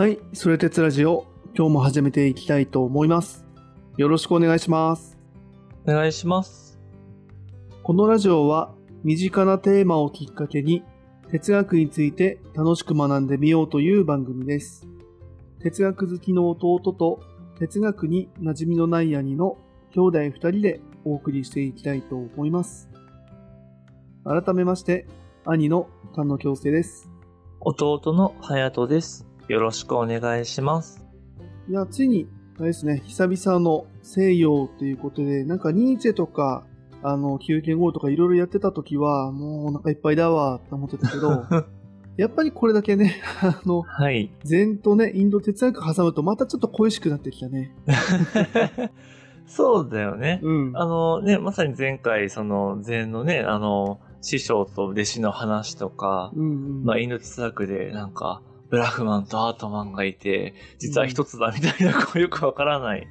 はい、それ鉄ラジオ、今日も始めていきたいと思います。よろしくお願いします。お願いします。このラジオは、身近なテーマをきっかけに、哲学について楽しく学んでみようという番組です。哲学好きの弟と、哲学に馴染みのない兄の兄弟二人でお送りしていきたいと思います。改めまして、兄の菅野京介です。弟の隼人です。よろしくお願いします。いや、ついに、あれですね、久々の西洋ということで、なんかニーチェとか、あの、休憩後とかいろいろやってた時は、もうお腹いっぱいだわって思ってたけど、やっぱりこれだけね、あの、はい。禅とね、インド哲学挟むとまたちょっと恋しくなってきたね。そうだよね。うん。あのね、まさに前回、その、禅のね、あの、師匠と弟子の話とか、うんうん。まあ、インド哲学で、なんか、ブラフマンとアートマンがいて、実は一つだみたいな、こうよくわからない、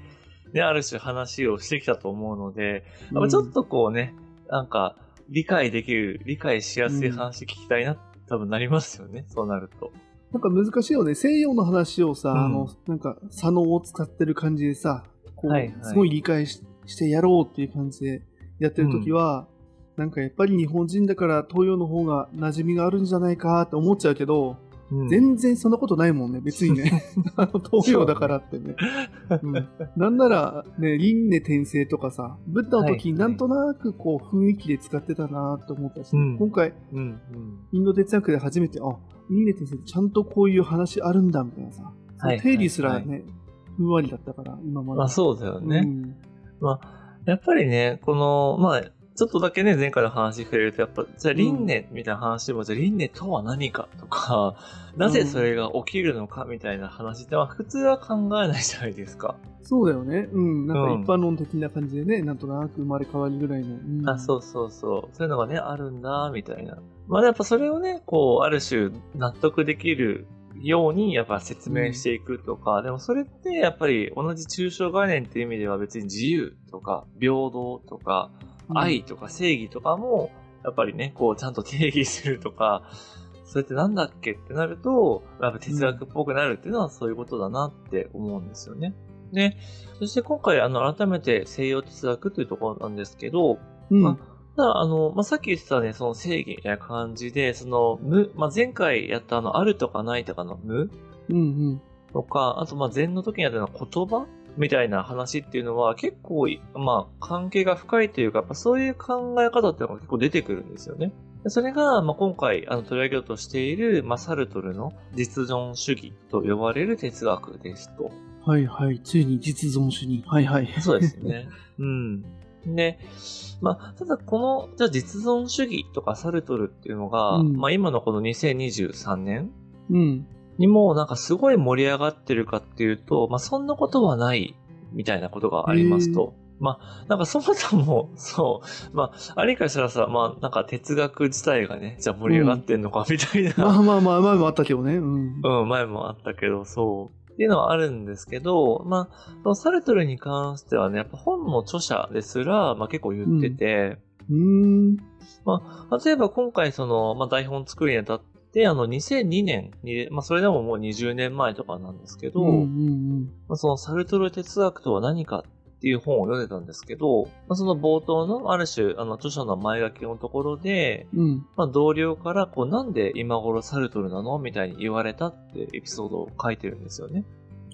ね、ある種話をしてきたと思うので、ちょっとこうね、なんか、理解できる、理解しやすい話聞きたいな、多分なりますよね、そうなると。なんか難しいよね。西洋の話をさ、うん。あの、なんか、左脳を使ってる感じでさ、こう、はいはい。すごい理解ししてやろうっていう感じでやってるときは、なんかやっぱり日本人だから東洋の方が馴染みがあるんじゃないかって思っちゃうけど、うん全然そんなことないもんね、別にね。あ の東洋だからってね。うんなんなら、ね、輪廻転生とかさ、ブッダの時にはいなんとなくこう雰囲気で使ってたなと思ったし、うん今回、うん、うん。インド哲学で初めて、あ、輪廻転生ってちゃんとこういう話あるんだみたいなさ、定理すらね、ふんわりだったから、今まで。まあそうだよね。うんまあ、やっぱりね、この、まあ、ちょっとだけね、前回の話触れると、やっぱ、じゃあ、輪廻みたいな話も、じゃあ、輪廻とは何かとか、なぜそれが起きるのかみたいな話って、まあ、普通は考えないじゃないですか。そうだよね。うん。なんかうん一般論的な感じでね、なんとなく生まれ変わりぐらいの。うんあ、そうそうそう。そういうのがね、あるんだ、みたいな。まあ、やっぱそれをね、こう、ある種、納得できるように、やっぱ説明していくとか、でもそれって、やっぱり同じ抽象概念っていう意味では別に自由とか、平等とか、愛とか正義とかも、やっぱりね、こう、ちゃんと定義するとか、それってなんだっけってなると、やっぱ哲学っぽくなるっていうのはそういうことだなって思うんですよね。で、そして今回、あの、改めて西洋哲学というところなんですけど、うん。まただ、あの、まあ、さっき言ってたね、その正義みたいな感じで、その、無、まあ、前回やったあの、あるとかないとかの無うんうん。とか、あと、まあ、禅の時にやったの言葉みたいな話っていうのは結構、まあ、関係が深いというか、やっぱそういう考え方っていうのが結構出てくるんですよね。でそれが、まあ、今回、あの、取り上げようとしている、まあ、サルトルの実存主義と呼ばれる哲学ですと。はいはい。ついに実存主義。はいはい。そうですね。うん。で、まあ、ただこの、じゃあ実存主義とかサルトルっていうのが、うんまあ今のこの2023年うん。にもなんかすごい盛り上がってるかっていうと、まあそんなことはないみたいなことがありますと。まあ、なんかそもそも、そう、まあ、あれからしたらさ、まあ、なんか哲学自体がね、じゃあ盛り上がってんのかみたいな、まあまあまあ、前もあったけどね。うん。うん、前もあったけど、そう。っていうのはあるんですけど、まあ、サルトルに関してはね、やっぱ本の著者ですら、まあ結構言ってて、うーん。まあ、例えば今回その、まあ台本作るにあたって、あの、2002年に、まあそれでももう20年前とかなんですけど、うんうんまあ、そのサルトル哲学とは何かっていう本を読んでたんですけど、まあ、その冒頭のある種、あの、著者の前書きのところで、うん。うん。まあ、同僚から、こう、なんで今頃サルトルなのみたいに言われたってエピソードを書いてるんですよね。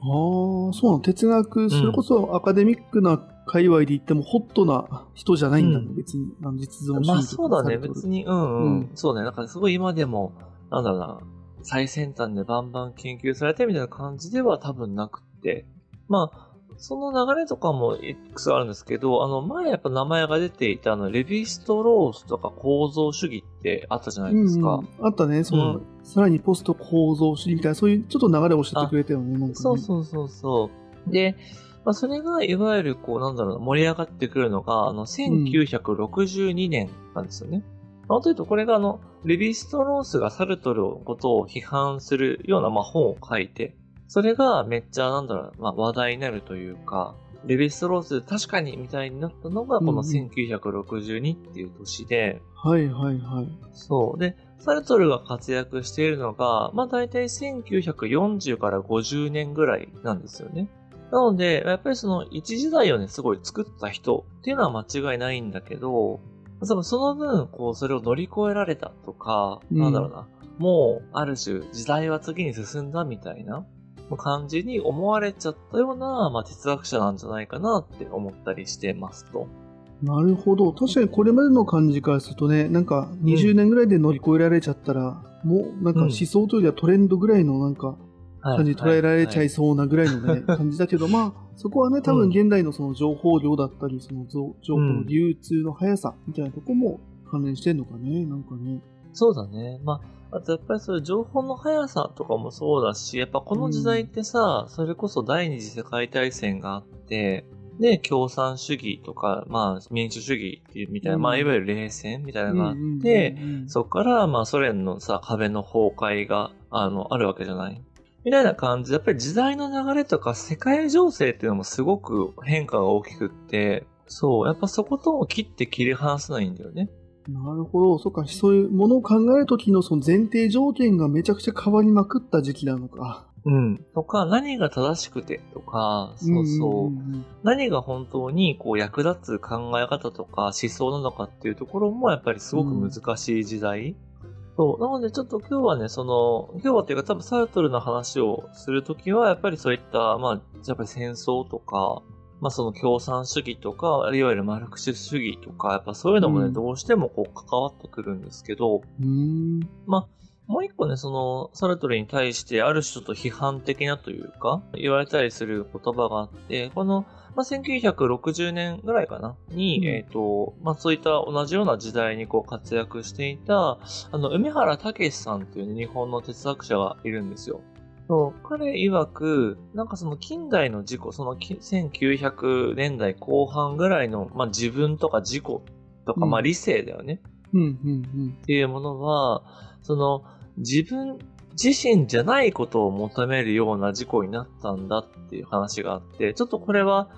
ああ、そうなの。哲学、それこそアカデミックな界隈で言ってもホットな人じゃないんだね、うん別に。あの実存主義まあそうだね、別に。に、うんうん。うんそうね、なんかすごい今でも、なんだろうな、最先端でバンバン研究されてみたいな感じでは多分なくって。まあ、その流れとかもいくつかあるんですけど、あの、前やっぱ名前が出ていたあの、レヴィストロースとか構造主義ってあったじゃないですか。うんうんあったね、その、うんさらにポスト構造主義みたいな、そういうちょっと流れを教えてくれたよね、ね。そうそうそうそう。で、まあ、それが、いわゆる、こう、なんだろうな、盛り上がってくるのが、あの、1962年なんですよね。まあ、というと、これが、あの、レヴィストロースがサルトルのことを批判するような、まあ、本を書いて、それがめっちゃ、なんだろう、まあ、話題になるというか、レヴィストロース確かにみたいになったのが、このうんうん1962っていう年で、はいはいはい。そう。で、サルトルが活躍しているのが、まあ大体1940から50年ぐらいなんですよね。なので、やっぱりその一時代をね、すごい作った人っていうのは間違いないんだけど、その分、こう、それを乗り越えられたとか、うん。なんだろうな、もう、ある種、時代は次に進んだみたいな感じに思われちゃったような、まあ、哲学者なんじゃないかなって思ったりしてますと。なるほど。確かにこれまでの感じからするとね、なんか20年ぐらいで乗り越えられちゃったら、もうなんか思想というよりはトレンドぐらいのなんかはい。感じ捉えられちゃいはそうなぐらいのね、感じだけど、まあ、そこはね、多分現代のその情報量だったり、その情情報の流通の速さみたいなとこも関連してんのかね、なんかね。そうだね。まあ、あとやっぱりそういう情報の速さとかもそうだし、やっぱこの時代ってさ、それこそ第二次世界大戦があって、で、共産主義とか、まあ、民主主義っていうみたいな、うん。まあ、いわゆる冷戦みたいなのがあって、うんうんうんうんそこから、まあ、ソ連のさ、壁の崩壊が、あの、あるわけじゃない？みたいな感じで、やっぱり時代の流れとか世界情勢っていうのもすごく変化が大きくって、そう、やっぱそことも切って切り離せないんだよね。なるほど。そっか、そういうものを考えるときのその前提条件がめちゃくちゃ変わりまくった時期なのか。うん。とか、何が正しくてとか、そうそう。んんん何が本当にこう役立つ考え方とか思想なのかっていうところもやっぱりすごく難しい時代。そう。なのでちょっと今日はね、その、今日はっていうか多分サルトルの話をするときは、やっぱりそういった、まあ、やっぱり戦争とか、まあその共産主義とか、いわゆるマルクス主義とか、やっぱそういうのもね、うんどうしてもこう関わってくるんですけど、うーん。まあ、もう一個ね、その、サルトルに対して、ある種ちょっと批判的なというか、言われたりする言葉があって、この、まあ、1960年ぐらいかな？に、うん。えっ、と、まあ、そういった同じような時代にこう活躍していた、あの、梅原武さんっていう、ね、日本の哲学者がいるんですよ。そう。彼曰く、なんかその近代の事故、そのき1900年代後半ぐらいの、まあ、自分とか自己とか、うん。まあ理性だよね。うん、うん、っていうものは、その自分自身じゃないことを求めるような事故になったんだっていう話があって、ちょっとこれは、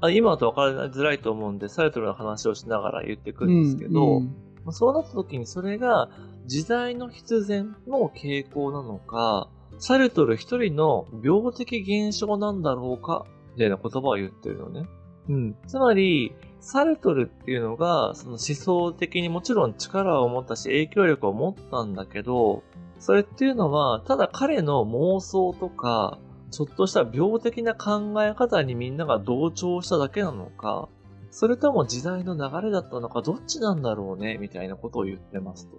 あ今だと分かりづらいと思うんで、サイトルの話をしながら言っていくうん。んですけど、うんまあそうなった時にそれが時代の必然の傾向なのか、サルトル一人の病的現象なんだろうか、みたいな言葉を言ってるのね。うん。つまり、サルトルっていうのが、その思想的にもちろん力を持ったし影響力を持ったんだけど、それっていうのは、ただ彼の妄想とか、ちょっとした病的な考え方にみんなが同調しただけなのか、それとも時代の流れだったのか、どっちなんだろうね、みたいなことを言ってますと。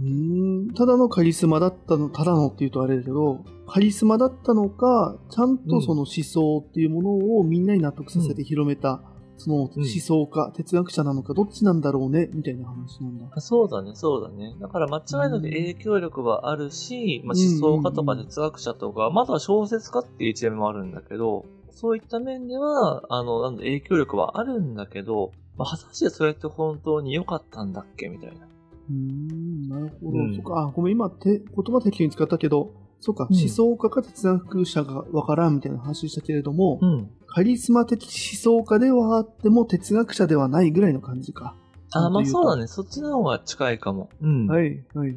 うーんただのカリスマだったの、ただのって言うとあれだけど、カリスマだったのか、ちゃんとその思想っていうものをみんなに納得させて広めた、その思想家、哲学者なのか、どっちなんだろうね、みたいな話なんだ。あそうだね、そうだね。だから間違いなく影響力はあるし、まあ、うん思想家とか哲学者とか、または小説家っていう一面もあるんだけど、そういった面では、あの、なんだ、影響力はあるんだけど、まあ、果たしてそれって本当に良かったんだっけみたいな。うーん、なるほど。うんそっか、あ、ごめん、今、て言葉適当に使ったけど、そうん思想家か哲学者がわからんみたいな話したけれども、うん。カリスマ的思想家ではあっても哲学者ではないぐらいの感じか。あ、まあそうだね。ね。そっちの方が近いかも。うん。はい、はい。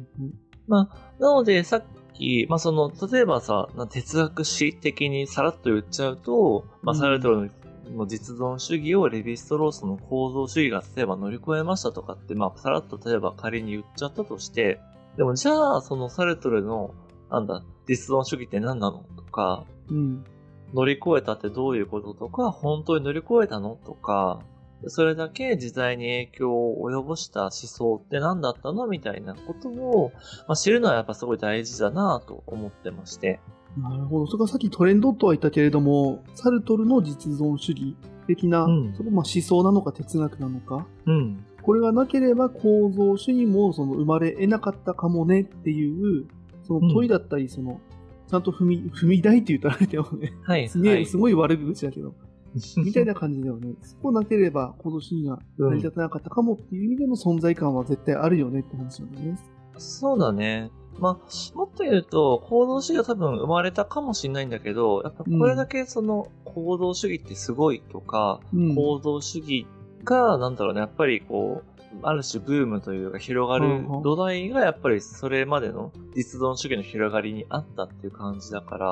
まあ、なので、さっき、まあその、例えばさ、な哲学史的にさらっと言っちゃうと、まあうんサルトルの実存主義をレヴィストロースの構造主義が例えば乗り越えましたとかって、まあさらっと例えば仮に言っちゃったとして、でもじゃあ、そのサルトルの、なんだ、実存主義って何なのとか、うん。乗り越えたってどういうこととか、本当に乗り越えたのとか、それだけ時代に影響を及ぼした思想って何だったのみたいなことを、まあ、知るのはやっぱすごい大事だなと思ってまして。なるほど。それからさっきトレンドとは言ったけれども、サルトルの実存主義的な、うんそこまあ思想なのか哲学なのか、うん。これがなければ構造主義もその生まれ得なかったかもねっていう、その問いだったり、その、ちゃんと踏み、踏み台って言ったらあれだよね。はい。すげえ、はいすごい悪口だけど、みたいな感じだよね。そこなければ構造主義が成り立たなかったかもっていう意味での存在感は絶対あるよねって話なんだね。そうだね。まあ、もっと言うと、行動主義は多分生まれたかもしれないんだけど、やっぱこれだけその行動主義ってすごいとか、うん。行動主義が、なんだろうね、やっぱりこう、ある種ブームというか広がる土台がやっぱりそれまでの実存主義の広がりにあったっていう感じだから、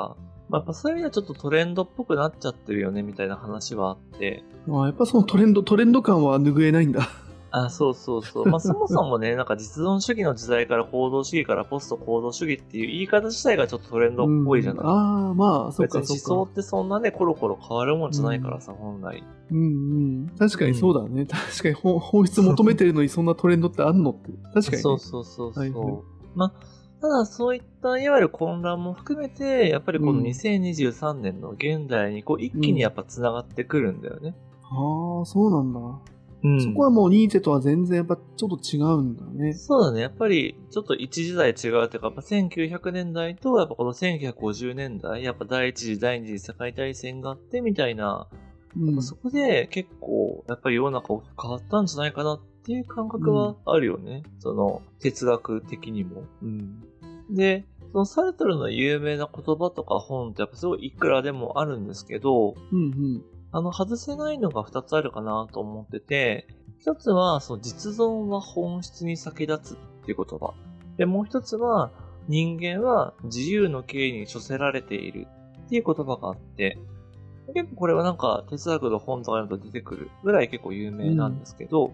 まあ、やっぱそういう意味ではちょっとトレンドっぽくなっちゃってるよねみたいな話はあって、あやっぱそのトレンド、トレンド感は拭えないんだ。あ、そうそうそう。まあ、そもそもね、なんか実存主義の時代から行動主義からポスト行動主義っていう言い方自体がちょっとトレンドっぽいじゃない、うんああ、まあ、そっか別に思。想ってそんなね、コロコロ変わるもんじゃないからさ、本来。うんうん。確かにそうだね。確かに本本質求めてるのにそんなトレンドってあんのって。確かに、ね。そうそうそうそう。はいはいまあ、ただそういったいわゆる混乱も含めて、やっぱりこのうん2023年の現代にこう一気にやっぱ繋がってくるんだよね。ああ、そうなんだ。うんそこはもうニーチェとは全然やっぱちょっと違うんだね。そうだね。やっぱり、ちょっと一時代違うというか、やっぱ1900年代と、やっぱこの1950年代、やっぱ第一次、第二次世界大戦があってみたいな、うん。そこで結構、やっぱり世の中変わったんじゃないかなっていう感覚はあるよね。その、哲学的にも。うん。で、そのサルトルの有名な言葉とか本ってやっぱすごいいくらでもあるんですけど、うんうん。あの、外せないのが二つあるかなと思ってて、一つは、その実存は本質に先立つっていう言葉。で、もう一つは、人間は自由の刑に処せられているっていう言葉があって、結構これはなんか哲学の本とか読むと出てくるぐらい結構有名なんですけど、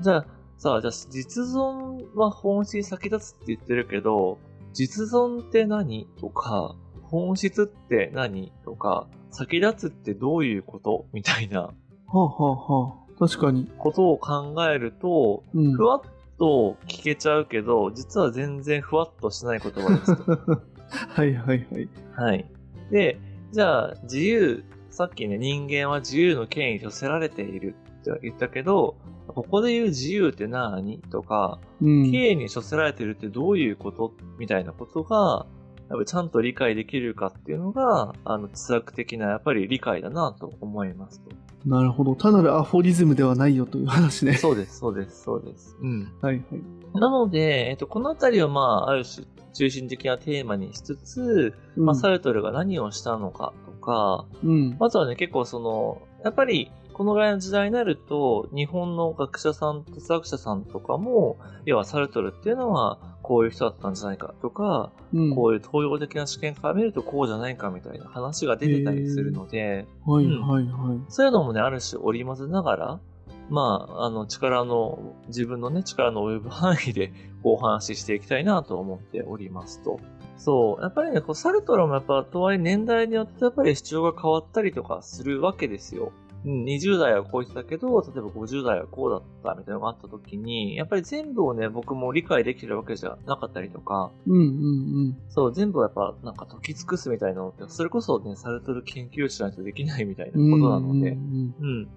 じゃあ、さあ、じゃあ実存は本質に先立つって言ってるけど、実存って何とか、本質って何とか、先立つってどういうこと？みたいなはあはあはあ。確かに。ことを考えると、うん。ふわっと聞けちゃうけど、実は全然ふわっとしない言葉ですと。はいはいはい。はい。で、じゃあ、自由、さっきね、人間は自由の権威に寄せられているって言ったけど、ここで言う自由って何？とか、うん。権威に処せられてるってどういうこと？みたいなことが、やっぱちゃんと理解できるかっていうのが、あの、哲学的なやっぱり理解だなと思いますと。なるほど。単なるアフォリズムではないよという話ね。そうです、そうです、そうです。うん。はいはい。なので、えっと、このあたりをまあ、ある種、中心的なテーマにしつつ、うんまあ、サルトルが何をしたのかとか、うん。まずはね、結構その、やっぱり、このぐらいの時代になると、日本の学者さん、哲学者さんとかも、要はサルトルっていうのは、こういう人だったんじゃないかとか、うん。こういう東洋的な視点から見るとこうじゃないかみたいな話が出てたりするので、はいうんはいはい。そういうのもね、ある種織り交ぜながら、まあ、あの、力の、自分のね、力の及ぶ範囲で、こうお話ししていきたいなと思っておりますと。そう。やっぱりね、こう、サルトルもやっぱ、とはいえ年代によってやっぱり主張が変わったりとかするわけですよ。うん、20代はこう言ってたけど、例えば50代はこうだったみたいなのがあった時に、やっぱり全部をね、僕も理解できるわけじゃなかったりとか、うんうんそう、全部をやっぱなんか解き尽くすみたいなのって、それこそね、サルトル研究者ないとできないみたいなうん。ことなので、うんうん。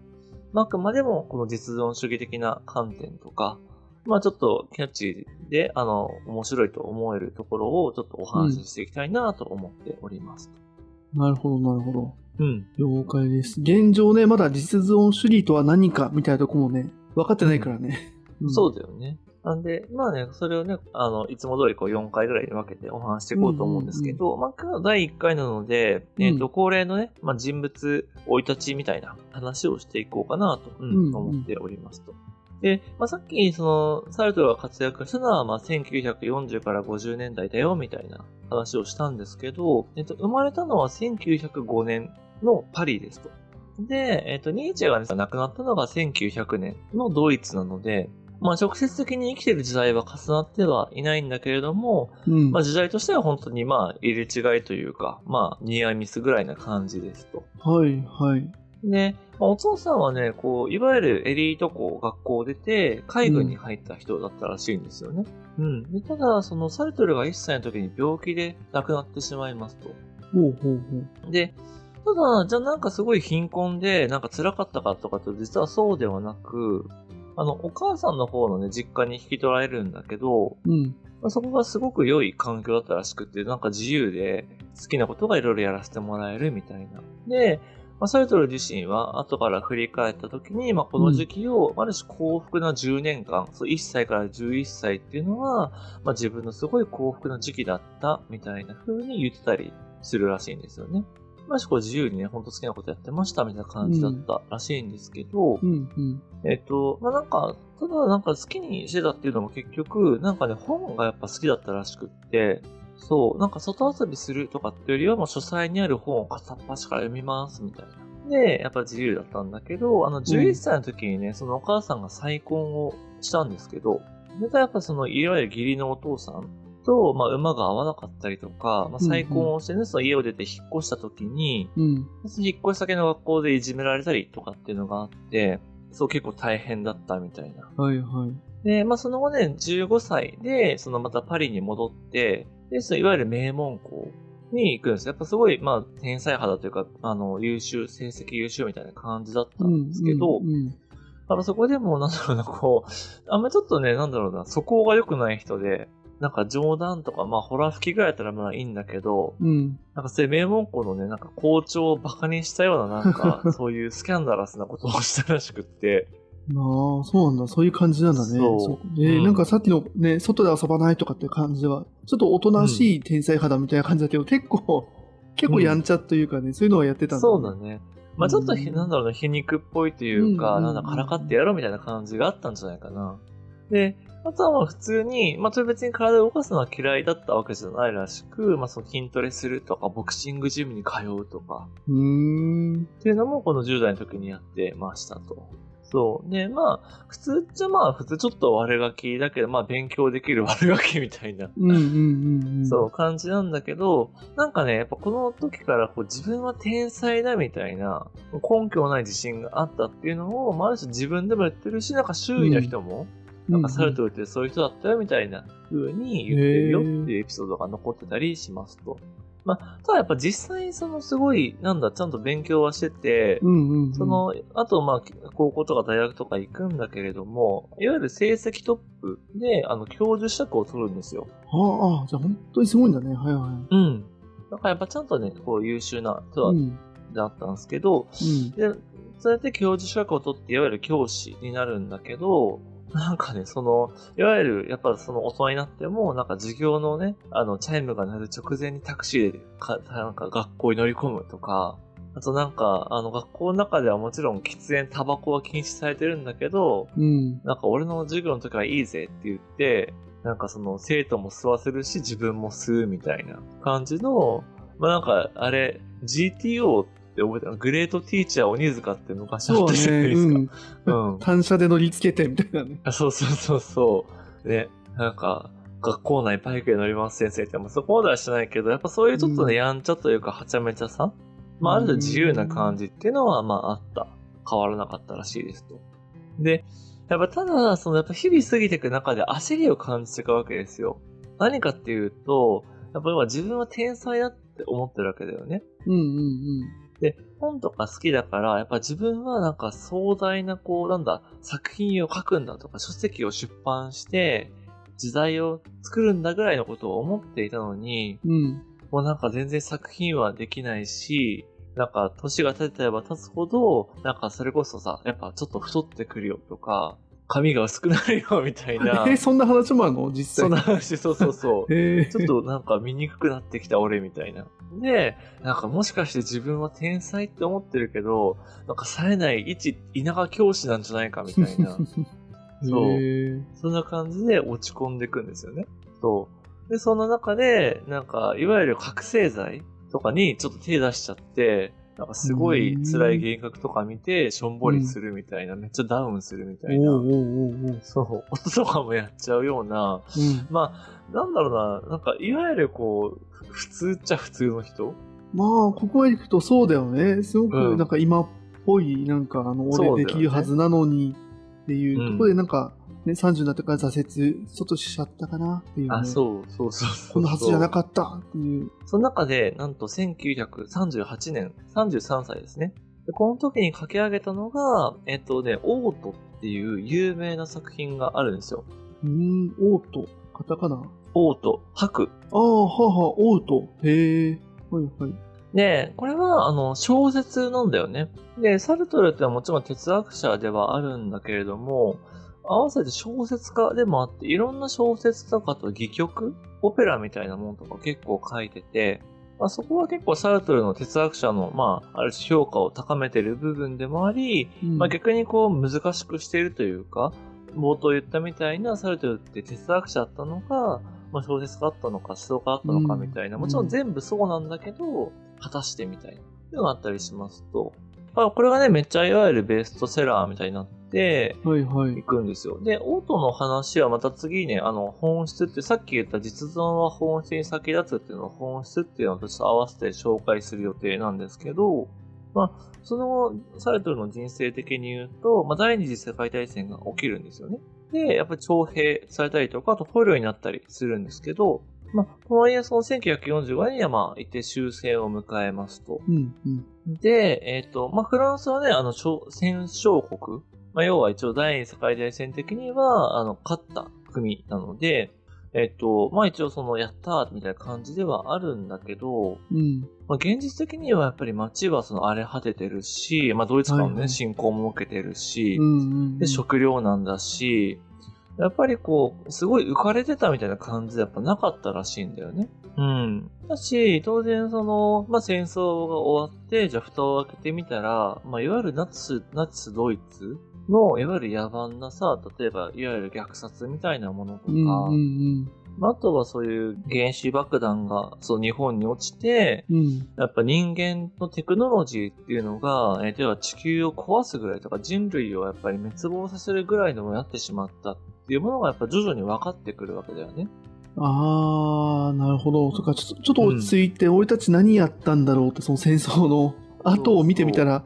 まあ、あくまでも、この実存主義的な観点とか、まあ、ちょっとキャッチーで、あの、面白いと思えるところを、ちょっとお話ししていきたいなと思っております。うんなるほどなるほど。うん。了解です。現状ね、まだ実存主義とは何かみたいなとこもね、分かってないからね。そうだよね。なんで、まあね、それをね、あの、いつも通りこう4回ぐらいに分けてお話していこうと思うんですけど、まあ今日は第1回なので、えっ、と、うん恒例のね、まあ人物、生い立ちみたいな話をしていこうかなと、うんうんうん思っておりますと。で、まあさっき、その、サルトルが活躍したのは、まあ1940から50年代だよ、みたいな話をしたんですけど、えっと、生まれたのは1905年のパリですと。で、えっと、ニーチェが、ね、亡くなったのが1900年のドイツなので、まあ直接的に生きてる時代は重なってはいないんだけれども、うん。まあ時代としては本当にまあ入れ違いというか、まあニアミスぐらいな感じですと。はいはい。で、まあ、お父さんはね、こう、いわゆるエリート校、学校を出て、海軍に入った人だったらしいんですよね。うん。でただ、そのサルトルが1歳の時に病気で亡くなってしまいますと。ほうほうほう。で、ただ、じゃあなんかすごい貧困で、なんか辛かったかとかと実はそうではなく、あの、お母さんの方のね、実家に引き取られるんだけど、うん。まあ、そこがすごく良い環境だったらしくて、なんか自由で好きなことがいろいろやらせてもらえるみたいな。で、まあ、サルトル自身は後から振り返った時に、まあ、この時期を、ある種幸福な10年間、そう1歳から11歳っていうのは、まあ、自分のすごい幸福な時期だったみたいな風に言ってたりするらしいんですよね。まあ、こう自由にね、ほんと好きなことやってましたみたいな感じだったらしいんですけど、うんうん。えっと、まあ、なんか、ただなんか好きにしてたっていうのも結局、なんかね、本がやっぱ好きだったらしくって、そう、なんか外遊びするとかっていうよりはもう書斎にある本を片っ端から読みますみたいな。で、やっぱ自由だったんだけど、あの、11歳の時にね、そのお母さんが再婚をしたんですけど、それがやっぱその、いわゆる義理のお父さんと、まあ、馬が合わなかったりとか、まあ、再婚をしてね、その家を出て引っ越した時に、うん。引っ越し先の学校でいじめられたりとかっていうのがあって、そう結構大変だったみたいな。はいはい。で、まあその後ね、15歳で、そのまたパリに戻って、で、そのいわゆる名門校に行くんですよ。やっぱすごい、まあ天才派だというか、あの、優秀、成績優秀みたいな感じだったんですけど、うんうんあのそこでも、なんだろうな、こう、あんまりちょっとね、なんだろうな、素行が良くない人で、なんか冗談とか、まあホラ吹きぐらいだったらまあいいんだけど、うん。なんかそういう名門校のね、なんか校長をバカにしたような、なんか、そういうスキャンダラスなことをしたらしくって、ああ、そうなんだ。そういう感じなんだね。そうえーうんなんかさっきのね、外で遊ばないとかって感じでは、ちょっとおとなしい天才派だみたいな感じだけど、結構、結構やんちゃというかね、そういうのはやってたんだ、そうだね。まあちょっとひ、うんなんだろうな、皮肉っぽいというか、うんなんだ、からかってやろうみたいな感じがあったんじゃないかな。で、あとはまあ普通に、まあそれ別に体を動かすのは嫌いだったわけじゃないらしく、まあその筋トレするとか、ボクシングジムに通うとか、うーん。っていうのもこの10代の時にやってましたと。そう。で、まあ、普通じゃまあ、普通ちょっと悪ガキだけど、まあ勉強できる悪ガキみたいなうんうんうんうん。そう、感じなんだけど、なんかね、やっぱこの時からこう自分は天才だみたいな、根拠のない自信があったっていうのを、まあ、ある種自分でも言ってるし、なんか周囲の人も、なんかサルトルってそういう人だったよみたいな風に言ってるよっていうエピソードが残ってたりしますと。まあ、ただやっぱ実際そのすごい、なんだ、ちゃんと勉強はしてて、うんうんうん。その、あと、まあ、高校とか大学とか行くんだけれども、いわゆる成績トップで、あの、教授資格を取るんですよ。ああ、ああじゃあ本当にすごいんだね。はいはい。うん。だからやっぱちゃんとね、こう優秀な人だ,、うん。だったんですけど、うん。で、そうやって教授資格を取って、いわゆる教師になるんだけど、なんかね、その、いわゆる、やっぱその大人になっても、なんか授業のね、あの、チャイムが鳴る直前にタクシーでか、なんか学校に乗り込むとか、あとなんか、あの、学校の中ではもちろん喫煙、タバコは禁止されてるんだけど、うん。なんか俺の授業の時はいいぜって言って、なんかその生徒も吸わせるし自分も吸うみたいな感じの、まあなんかあれ、GTO って覚えてるグレートティーチャー鬼塚って昔あったじゃないね。ですか。うん。うん。単車で乗り付けてみたいなね。あそうそうそうそう。ね、なんか、学校内バイクで乗ります先生って、まあ、そこまではしてないけど、やっぱそういうちょっとね、うんやんちゃというか、はちゃめちゃさ、まあ、ある種自由な感じっていうのは、まあ、あった。変わらなかったらしいですと。で、やっぱただ、その、やっぱ日々過ぎていく中で焦りを感じていくわけですよ。何かっていうと、やっぱ今自分は天才だって思ってるわけだよね。うんうんで、本とか好きだから、やっぱ自分はなんか壮大な、こう、なんだ、作品を書くんだとか、書籍を出版して、時代を作るんだぐらいのことを思っていたのに、うん。うん。もうなんか全然作品はできないし、なんか年が経てば経つほど、なんかそれこそさ、やっぱちょっと太ってくるよとか、髪が薄くなるよみたいな え、、そんな話もあるの？実際。そんな話、そうそうそう。へえ。ちょっとなんか見にくくなってきた俺みたいな。で、なんかもしかして自分は天才って思ってるけど、なんか冴えない一田舎教師なんじゃないかみたいな。そうへえそんな感じで落ち込んでいくんですよね。そう。で、そんな中で、なんか、いわゆる覚醒剤とかにちょっと手出しちゃって、なんかすごい辛い幻覚とか見て、しょんぼりするみたいな、めっちゃダウンするみたいな。おうおうおう。そう、音とかもやっちゃうような、うん。まあ、なんだろうな、なんか、いわゆるこう、ふ普通っちゃ普通の人？まあ、ここへ行くとそうだよね。すごうんくなんか今っぽい、なんかあの、俺できるはずなのにっていうところでなんか、ね、30になってから挫折、ちょっとしちゃったかなっていう、ね。あ、そう、そうそうそう。こんなはずじゃなかったっていう。その中で、なんと1938年、33歳ですね。でこの時に書き上げたのが、えっとね、オートっていう有名な作品があるんですよ。うーん、オート。カタカナ。オート、吐く。ああ、はあはあ、オート。へえ。はいはい。で、これは、あの、小説なんだよね。で、サルトルってのはもちろん哲学者ではあるんだけれども、合わせて小説家でもあって、いろんな小説とかと戯曲オペラみたいなものとか結構書いてて、まあ、そこは結構サルトルの哲学者の、まあ、ある種評価を高めている部分でもあり、うん。まあ、逆にこう難しくしているというか、冒頭言ったみたいなサルトルって哲学者だったのか、まあ、小説家だったのか、思想家だったのかみたいな、うんもちろん全部そうなんだけど、果たしてみたいな、いうのがあったりしますと、まあ、これがね、めっちゃいわゆるベストセラーみたいになって、はいはいい。くんですよ。で、オートの話はまた次ね、あの、本質って、さっき言った実存は本質に先立つっていうのを本質っていうのとちょっと合わせて紹介する予定なんですけど、まあ、その後、サルトルの人生的に言うと、まあ、第二次世界大戦が起きるんですよね。で、やっぱり徴兵されたりとか、あと捕虜になったりするんですけど、まあ、とはいえ、その1945年にはまあ、一定終戦を迎えますと。うんうん。で、えっ、と、まあ、フランスはね、あの、勝戦勝国。まあ、要は一応第二次世界大戦的には、あの、勝った国なので、えっ、と、まあ、一応その、やったーみたいな感じではあるんだけど、うん。まあ、現実的にはやっぱり街はその荒れ果ててるし、まあ、ドイツからのね、侵攻も受けてるし、うんうん。で、食料なんだし、やっぱりこう、すごい浮かれてたみたいな感じでやっぱなかったらしいんだよね。うん。だし、当然その、まあ、戦争が終わって、じゃあ蓋を開けてみたら、まあ、いわゆるナチス、ナチスドイツの、いわゆる野蛮なさ、例えば、いわゆる虐殺みたいなものとか、うんうんまああとはそういう原子爆弾が、そう、日本に落ちて、うん。うん。やっぱ人間のテクノロジーっていうのが、えー、では地球を壊すぐらいとか人類をやっぱり滅亡させるぐらいのもなってしまったっていうものがやっぱ徐々に分かってくるわけだよね。ああ、なるほど。そっか、ちょっと、ちょっと落ち着いて、俺たち何やったんだろうって、その戦争の後を見てみたら、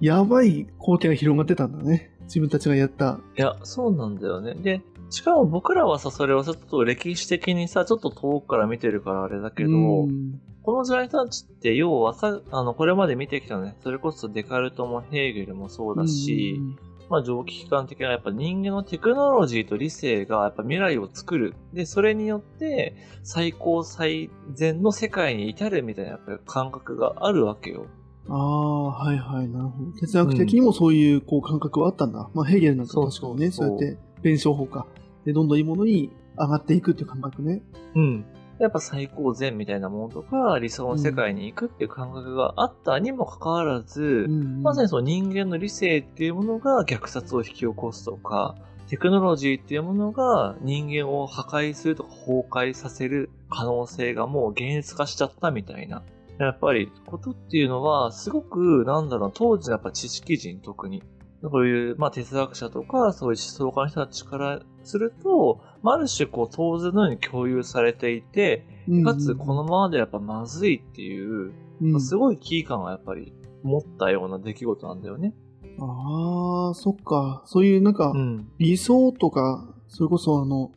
やばい光景が広がってたんだね。自分たちがやった。いや、そうなんだよね。で、しかも僕らはさ、それをちょっと歴史的にさ、ちょっと遠くから見てるからあれだけど、うんこの時代たちって要はさ、あの、これまで見てきたね、それこそデカルトもヘーゲルもそうだし、うんまあ、蒸気機関的なやっぱ人間のテクノロジーと理性がやっぱ未来を作る。で、それによって最高最善の世界に至るみたいなやっぱり感覚があるわけよ。ああ、はいはい、なるほど。哲学的にもそういうこう感覚はあったんだ。まあ、ヘーゲルなんか確かにね、そうやって弁証法か。で、どんどんいいものに上がっていくっていう感覚ね。うん。やっぱ最高善みたいなものとか、理想の世界に行くっていう感覚があったにもかかわらず、うんまさにその人間の理性っていうものが虐殺を引き起こすとか、テクノロジーっていうものが人間を破壊するとか崩壊させる可能性がもう現実化しちゃったみたいな。やっぱりことっていうのはすごくなんだろう、当時のやっぱ知識人特に。こういう、まあ、哲学者とか、そういう思想家の人たちからすると、まあ、ある種、こう、当然のように共有されていて、かつ、このままでやっぱまずいっていう、うん、すごい危機感がやっぱり持ったような出来事なんだよね。ああ、そっか。そういうなんか、うん。理想とか、それこそあの、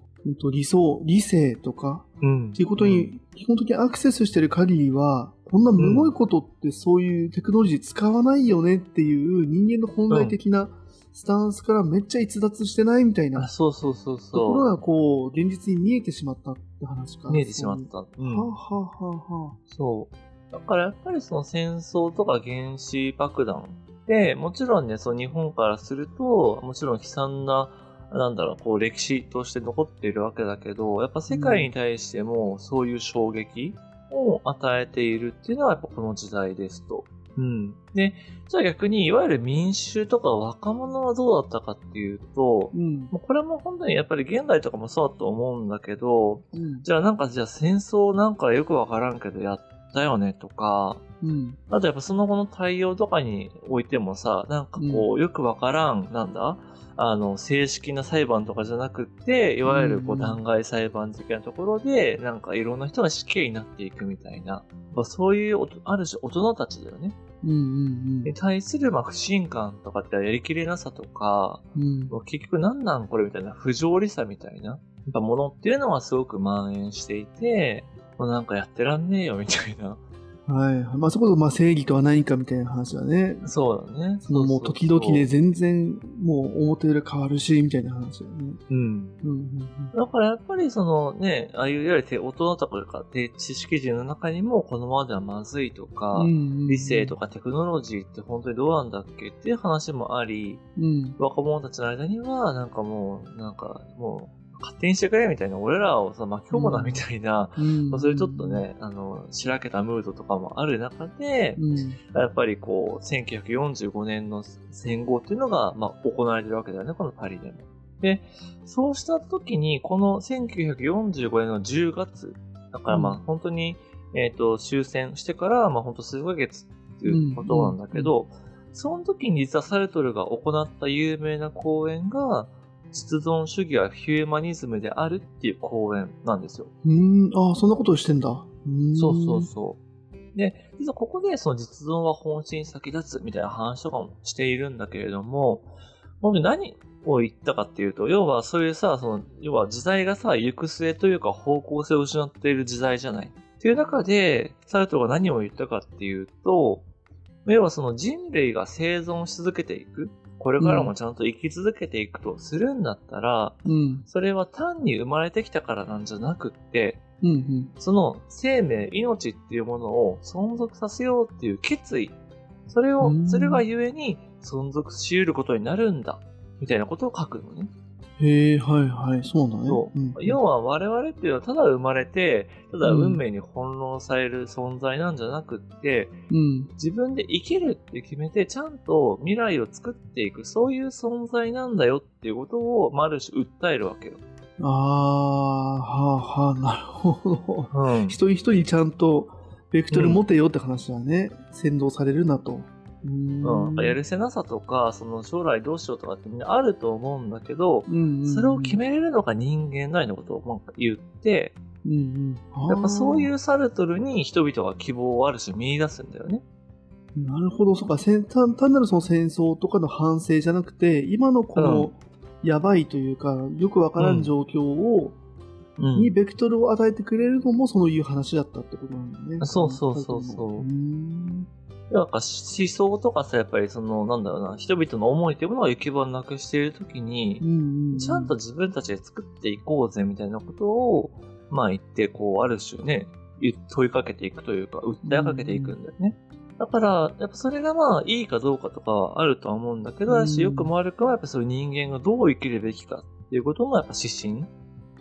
理想、理性とか、うん。っていうことに、基本的にアクセスしてる限りは、こんなむごいことってそういうテクノロジー使わないよねっていう人間の本来的なスタンスからめっちゃ逸脱してないみたいうん。あ、なそうそうそうところそがこう、現実に見えてしまったって話か。う。見えてしまった。う。そういう。はあ、はあはあはあ、そう。だからやっぱりその戦争とか原子爆弾で、もちろんね、その日本からすると、もちろん悲惨な、なんだろう、こう歴史として残っているわけだけど、やっぱ世界に対してもそういう衝撃を与えているっていうのはやっぱこの時代ですと。うん。で、じゃあ逆に、いわゆる民衆とか若者はどうだったかっていうと、うん。これも本当にやっぱり現代とかもそうだと思うんだけど、うん。じゃあなんかじゃあ戦争なんかよくわからんけどやったよねとか、うん。あとやっぱその後の対応とかにおいてもさ、なんかこう、よくわからん、なんだ？あの、正式な裁判とかじゃなくって、いわゆるこううん弾劾裁判的なところで、なんかいろんな人が死刑になっていくみたいな、まあ、そういうある種大人たちだよね。うん。うん。に対するまあ不信感とかってやりきれなさとか、うん。結局なんなんこれみたいな不条理さみたいな、やっぱものっていうのはすごく蔓延していて、もうなんかやってらんねえよみたいな。はい。まあ、そこそまあ正義とは何かみたいな話はね。そうだね。そのもう時々で全然もう表裏変わるし、みたいな話だよね。うん。うんうんだからやっぱりそのね、ああいういわゆる大人とかで知識人の中にもこのままではまずいとか、うん。うん理性とかテクノロジーって本当にどうなんだっけっていう話もあり、うん。若者たちの間にはなんかもう、なんかもう、勝手にしてくれみたいな、俺らをさ、巻き込むなみたいな、うんまあそういうちょっとね、あの、しらけたムードとかもある中で、うん。やっぱりこう、1945年の戦後っていうのが、まあ、行われてるわけだよね、このパリでも。で、そうした時に、この1945年の10月、だからまあ、うん本当に、えっ、と、終戦してから、まあ本当数ヶ月っていうことなんだけど、その時に実はサルトルが行った有名な講演が、実存主義はヒューマニズムであるっていう講演なんですよ。うん。ああ、そんなことをしてんだ。うんそうそうそう。で、実はここでその実存は本心に先立つみたいな話とかもしているんだけれども、本当に何を言ったかっていうと、要はそういうさ、その、要は時代がさ、行く末というか方向性を失っている時代じゃない。っていう中で、サルトルが何を言ったかっていうと、要はその人類が生存し続けていく。これからもちゃんと生き続けていくとするんだったら、うん。それは単に生まれてきたからなんじゃなくって、うんうん。その生命、命っていうものを存続させようっていう決意。それをう、んそれがゆえに存続し得ることになるんだ。みたいなことを書くのね。へえ、はいはい。そうだね。そううん要は我々っていうのはただ生まれて、ただうん運命に翻弄される存在なんじゃなくって、うん。自分で生きるって決めて、ちゃんと未来を作っていく、そういう存在なんだよっていうことを、まあある種訴えるわけよ。ああ、はあはあ、なるほど。うん一人一人ちゃんとベクトル持てよって話だね。先導されるなと。うん、やるせなさとか、その将来どうしようとかってみんなあると思うんだけど、うんうんうん。それを決めれるのが人間だよのことをなんか言って、うんうん。やっぱそういあうサルトルに人々が希望をある種見出すんだよね。ーなるほど、そうか。戦単単なるその戦争とかの反省じゃなくて、今のこのやばいというか、よくわからん状況を、うん。にベクトルを与えてくれるのもそういう話だったってことなんだね。そうそうそうそう。ーんなんか思想とかさ、やっぱりその、なんだろうな、人々の思いっていうものが行き場なくしているときにうん、うんうん。ちゃんと自分たちで作っていこうぜみたいなことを、まあ言って、こう、ある種ね、言問いかけていくというか、訴えかけていくんだよね。だから、やっぱそれがまあ、いいかどうかとかはあるとは思うんだけど、うんだし、よくも悪くはやっぱそういう人間がどう生きるべきかっていうことのやっぱ指針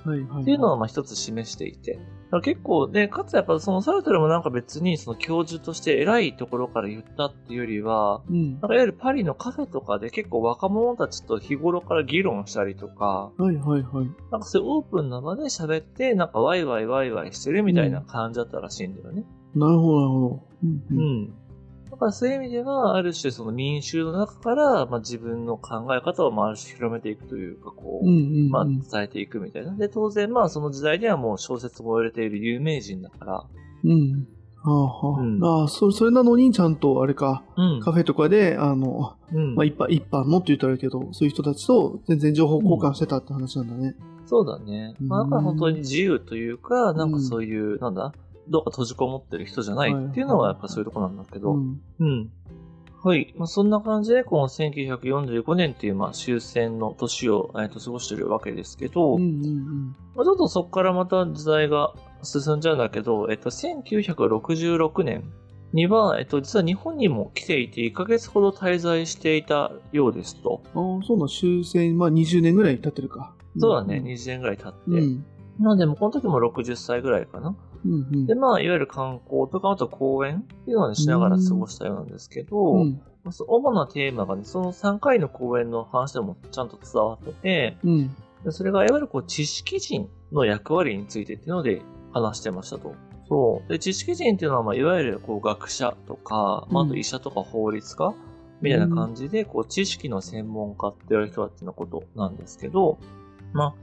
はいはいはい。っていうのはまあ一つ示していて。だから結構、で、かつやっぱそのサルトルもなんか別にその教授として偉いところから言ったっていうよりは、うん。なんかいわゆるパリのカフェとかで結構若者たちと日頃から議論したりとか、はいはいはい。なんかそういうオープンな場で喋って、なんかワイワイワイワイしてるみたいな感じだったらしいんだよね。なるほどなるほど。うんううんん。だからそういう意味では、ある種その民衆の中から、まあ自分の考え方をまあある種広めていくというか、こう、うんうんうんまあ伝えていくみたいな。で、当然まあその時代ではもう小説も売れている有名人だから、うん。はあはあ。うんああ、そそれなのにちゃんとあれか、うん。カフェとかで、あの、うんまあ一般、一般のって言ったらあれだけど、そういう人たちと全然情報交換してたって話なんだね。そうだね。まあ、だから本当に自由というか、なんかそういう、なんだ、どうか閉じこもってる人じゃないっていうのはやっぱそういうとこなんだけど、うん。うん。はい。まあ、そんな感じで、この1945年っていう、まあ、終戦の年を、えっと過ごしてるわけですけど、うんうんまあ、ちょっとそこからまた時代が進んじゃうんだけど、えっと、1966年には、えっと、実は日本にも来ていて、1ヶ月ほど滞在していたようですと。うん。ああ、そうなん、終戦、まあ20年ぐらい経ってるか。そうだね、20年ぐらい経って。うん。なので、もうこの時も60歳ぐらいかな。うんうん。で、まあ、いわゆる観光とか、あと公演っていうのをねしながら過ごしたようなんですけど、うん。まあそ主なテーマがね、その3回の公演の話でもちゃんと伝わってて、うん。でそれがいわゆるこう知識人の役割についてっていうので話してましたと。そう。で、知識人っていうのは、まあ、いわゆるこう学者とか、まあ、あと医者とか法律家みたいな感じで、こう知識の専門家って言われる人たちのことなんですけど、まあ、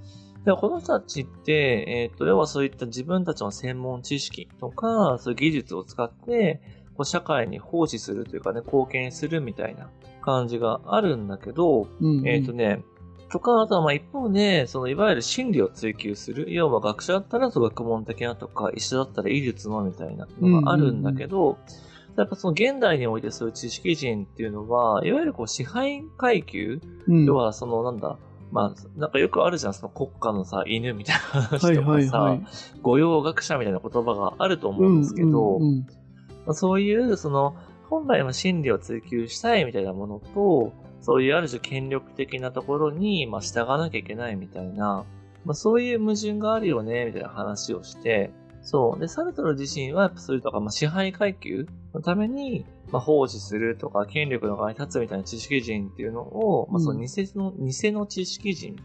ではこの人たちって、えっ、と、要はそういった自分たちの専門知識とか、そういう技術を使って、こう社会に奉仕するというかね、貢献するみたいな感じがあるんだけど、うん。えっ、とね、とか、あとはまあ一方で、そのいわゆる真理を追求する。要は学者だったら学問的なとか、医者だったら医術のみたいなのがあるんだけど、やっぱその現代においてそういう知識人っていうのは、いわゆるこう支配階級、うん、要はそのなんだ、まあ、なんかよくあるじゃん、その国家のさ、犬みたいな話とかさ、はいはいはい。御用学者みたいな言葉があると思うんですけど、うんうんまあそういう、その、本来は真理を追求したいみたいなものと、そういうある種権力的なところに、まあ、従わなきゃいけないみたいな、まあ、そういう矛盾があるよね、みたいな話をして、そう。で、サルトル自身は、そういうとか、まあ、支配階級のために、まあ、奉仕するとか、権力の側に立つみたいな知識人っていうのを、まあ、その偽の、偽の知識人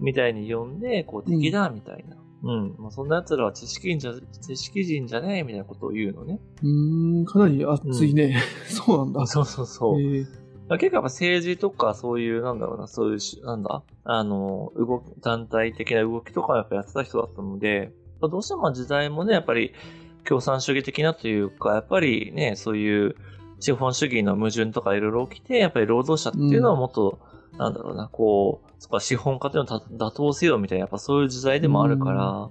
みたいに呼んで、こう、敵だ、みたいな。うん。まあ、そんな奴らは知識人じゃ、知識人じゃねえ、みたいなことを言うのね。うーん、かなり熱いね。そうなんだ。そうそうそう。まあ結構やっぱ政治とかそういう、なんだろうな、そういうし、なんだ、あの、動き、団体的な動きとかをやっぱやってた人だったので、まあどうしても時代もね、やっぱり共産主義的なというか、やっぱりね、そういう資本主義の矛盾とかいろいろ起きて、やっぱり労働者っていうのはもっと、なんだろうな、こう、そこは資本家というのを打倒せよみたいな、やっぱそういう時代でもあるから、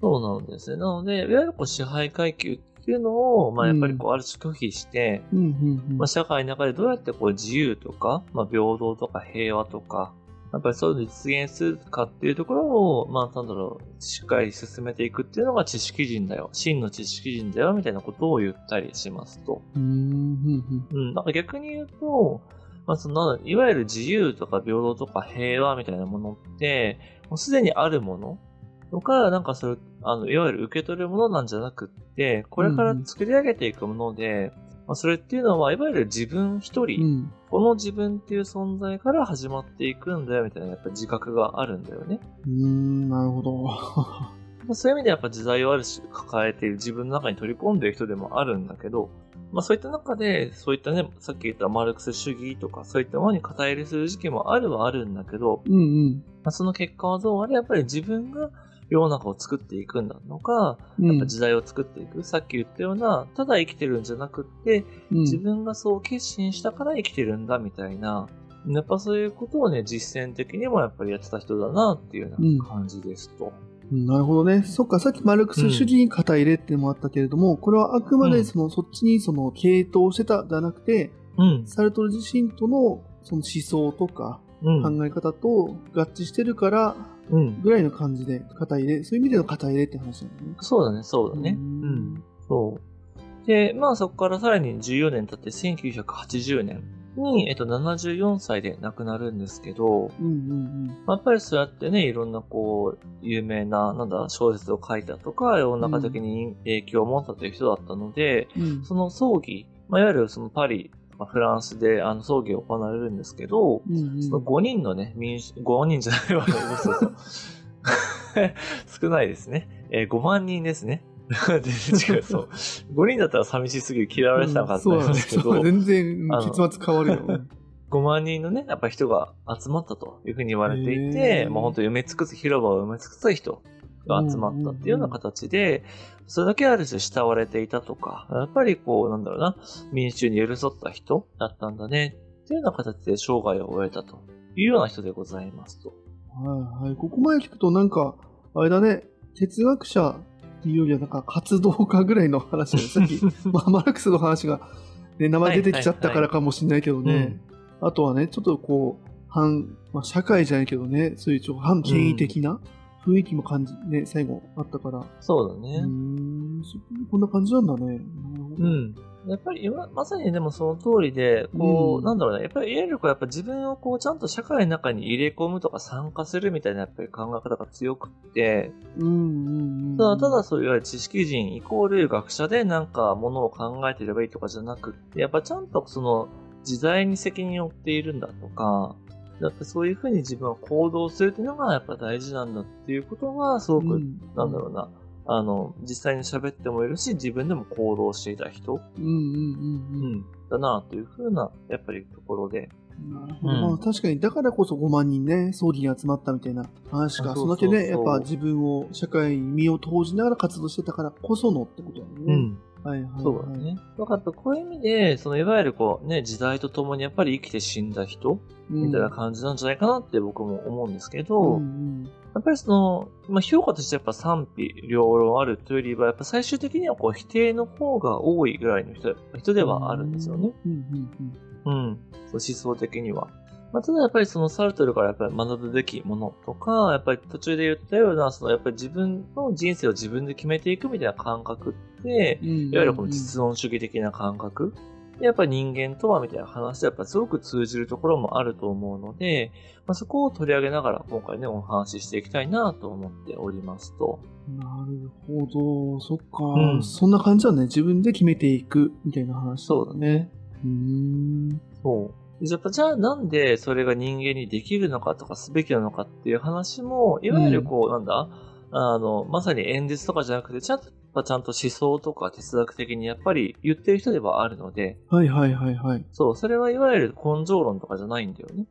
そうなんですね。なので、いわゆるこう支配階級っていうのを、まあやっぱりこう、ある種拒否して、うんうんうんまあ、社会の中でどうやってこう自由とか、まあ、平等とか平和とか、やっぱりそういうのを実現するかっていうところを、まあ、なんだろう、しっかり進めていくっていうのが知識人だよ。真の知識人だよ、みたいなことを言ったりしますと。うんうんうん。なん。か逆に言うと、まあ、その、いわゆる自由とか平等とか平和みたいなものって、もうすでにあるものとか、なん。かそれ、あの、いわゆる受け取るものなん。じゃなくって、これから作り上げていくもので、まあ、それっていうのは、いわゆる自分一人、うんうんこの自分っていう存在から始まっていくんだよみたいなやっぱ自覚があるんだよね。うーん、なるほど。まあそういう意味でやっぱ時代をある種抱えている自分の中に取り込んでいる人でもあるんだけど、まあそういった中で、そういったね、さっき言ったマルクス主義とかそういったものに肩入れする時期もあるはあるんだけど、うんうん。まあ、その結果はどうあれやっぱり自分が世の中を作っていくんだのか、うんやっぱ時代を作っていく。さっき言ったような、ただ生きてるんじゃなくって、うん自分がそう決心したから生きてるんだみたいな、やっぱそういうことをね、実践的にもやっぱりやってた人だなっていうような感じですと。うんなるほどね。そっか、さっきマルクス主義に肩入れってのもあったけれども、これはあくまでその、そっちにその、傾倒してたじゃなくて、うん。サルトル自身とのその思想とかうん。考え方と合致してるから、うん。ぐらいの感じで肩入れ、そういう意味での肩入れって話なんだね。そうだね、そうだね。ううんん。そう。で、まあそこからさらに14年経って1980年に、えっと、74歳で亡くなるんですけど、うんうんまあやっぱりそうやってね、いろんなこう、有名な、なんだ、小説を書いたとか、世の中的に影響を持ったという人だったので、うん。うんその葬儀、まあ、いわゆるそのパリ、まあ、フランスであの葬儀が行われるんですけど、うんうんその5人のね、民主、5人じゃないわ。少ないですね。えー5万人ですね。全然違う、そう。5人だったら寂しすぎる嫌われてたかったんですけど、そうだね全然結末変わるよ。5万人のね、やっぱ人が集まったというふうに言われていへて、ーもう本当埋め尽くす、広場を埋め尽くす人が集まったっていうような形で、それだけある種慕われていたとか、やっぱりこう、なんだろうな、民衆に寄り添った人だったんだね、っていうような形で生涯を終えたというような人でございますと。はいはい。ここまで聞くとなんか、あれだね、哲学者っていうよりはなんか活動家ぐらいの話だね。さっき、まあ、マルクスの話が、ね、名前出てきちゃったからかもしれないけどね。あとはね、ちょっとこう、反、まあ、社会じゃないけどね、そういう反権威的な雰囲気も感じ、ね、最後あったから。うそうだね。ーん、そこんな感じなんだね。うん。やっぱり今、まさにでもその通りで、こう、うんなんだろうね、やっぱりいわゆるこう、やっぱ自分をこう、ちゃんと社会の中に入れ込むとか参加するみたいなやっぱり考え方が強くって、うんうんうん。ただただそういわゆる知識人イコール学者でなんかものを考えてればいいとかじゃなくって、やっぱちゃんとその時代に責任を負っているんだとか、だってそういうふうに自分は行動するっていうのがやっぱ大事なんだっていうことがすごく、うんなんだろうな、あの、実際に喋ってもいるし、自分でも行動していた人、うんうんうんうん。うん、だなというふうな、やっぱりところで。なるほど。うんまあ確かに、だからこそ5万人ね、葬儀に集まったみたいな話か。あそんだけね、やっぱ自分を、社会に身を投じながら活動してたからこそのってことだよね。うん。はいはい、はい。そうだね。だかこういう意味で、そのいわゆるこうね、時代とともにやっぱり生きて死んだ人うん。みたいな感じなんじゃないかなって僕も思うんですけど、うんやっぱりその、まあ、評価としてやっぱ賛否両論あるというよりは、やっぱ最終的にはこう否定の方が多いぐらいの人人ではあるんですよね。。うんうんうん。そう思想的には。まあ、ただやっぱりそのサルトルからやっぱり学ぶべきものとか、やっぱり途中で言ったような、そのやっぱり自分の人生を自分で決めていくみたいな感覚って、うん。いいわゆるこの実存主義的な感覚やっぱり人間とはみたいな話でやっぱすごく通じるところもあると思うので、まあ、そこを取り上げながら今回ね、お話ししていきたいなと思っておりますと。なるほど。そっか、うんそんな感じだね。自分で決めていくみたいな話そうだね。うーん。そう。じゃあなんでそれが人間にできるのかとかすべきなのかっていう話も、いわゆるこう、なんだ？あの、まさに演説とかじゃなくて、ちゃんと、ちゃんと思想とか哲学的にやっぱり言ってる人ではあるので、はいはいはいはい。そう、それはいわゆる根性論とかじゃないんだよね。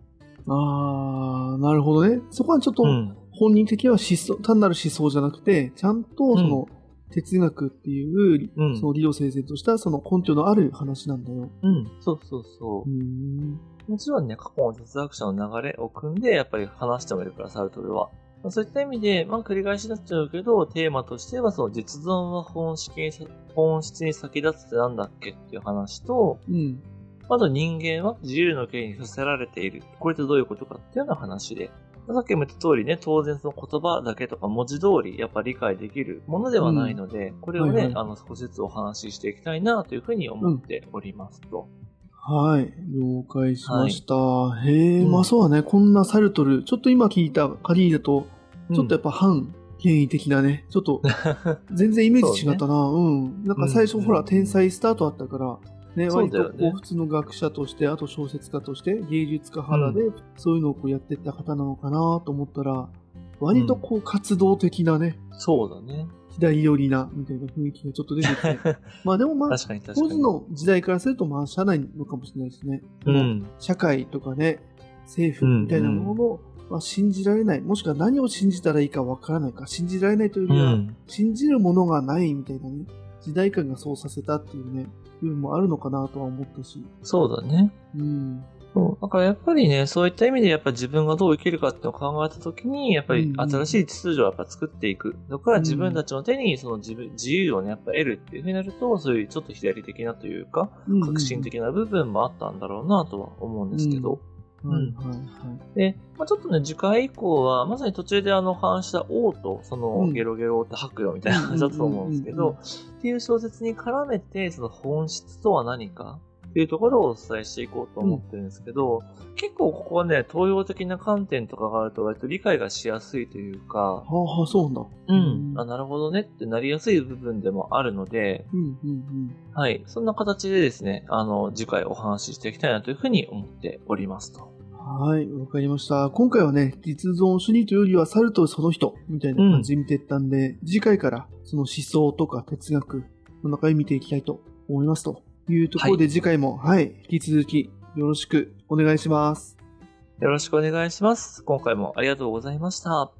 あー、なるほどね。そこはちょっとうん。本人的には思想、単なる思想じゃなくて、ちゃんとその、哲学っていう、うんその理路整然としたその根拠のある話なんだよ。うん。そうそうそうー。ん。もちろんね、過去の哲学者の流れを組んで、やっぱり話してもいるから、サルトルは。まあそういった意味で、まあ繰り返しになっちゃうけど、テーマとしては、その実存は本質にさ、本質に先立つってなんだっけっていう話と、うん。あと人間は自由の権利に付せられている。これってどういうことかっていうような話で。さっきも言った通りね、当然その言葉だけとか文字通りやっぱ理解できるものではないので、これをね、はいはいあの少しずつお話ししていきたいなというふうに思っておりますと。はい。了解しました。へえ、うんまあそうだね。こんなサルトル、ちょっと今聞いた限りだと、ちょっとやっぱ反権威的なね、ちょっと 全然イメージ違ったな。うん。なんか最初、うんほら、天才スタートあったから、ね、割とこう普通の学者として、あと小説家として、芸術家肌で、そういうのをこうやってった方なのかなと思ったら、割とこう活動的なね、そうだね。左寄りな、みたいな雰囲気がちょっと出てきて。まあでもまあ。当時の時代からすると、まあ、社内のかもしれないですね。うん。社会とかね、政府みたいなものを、まあ、信じられない、もしくは何を信じたらいいかわからないか、信じられないというよりは、うん。信じるものがないみたいなね、時代感がそうさせたっていうね、部分もあるのかなとは思ったし。そうだね。うん。そう。だからやっぱりね、そういった意味でやっぱ自分がどう生きるかっていうのを考えたときに、やっぱり新しい秩序をやっぱ作っていく。だから自分たちの手にその自分、自由をね、やっぱ得るっていうふうになると、そういうちょっと左的なというか、革新的な部分もあったんだろうなとは思うんですけど。うん。はいはいはい。で、まあ、ちょっとね、次回以降は、まさに途中であの、話した王と、その、うんゲロゲロって吐くよみたいな話だと思うんですけうんうんうんど、っていう小説に絡めて、その本質とは何かっていうところをお伝えしていこうと思ってるんですけど、結構ここはね、東洋的な観点とかがあると割と理解がしやすいというか、はあはあ、そうなんだ。うん、あ、なるほどねってなりやすい部分でもあるので、うんうんうん。はい、そんな形でですね、あの、次回お話ししていきたいなというふうに思っておりますと。はい、わかりました。今回はね、実存主義というよりは、サルトルその人みたいな感じで見ていったんで、次回からその思想とか哲学の中に見ていきたいと思いますというところで、次回も、はい、引き続きよろしくお願いします。よろしくお願いします。今回もありがとうございました。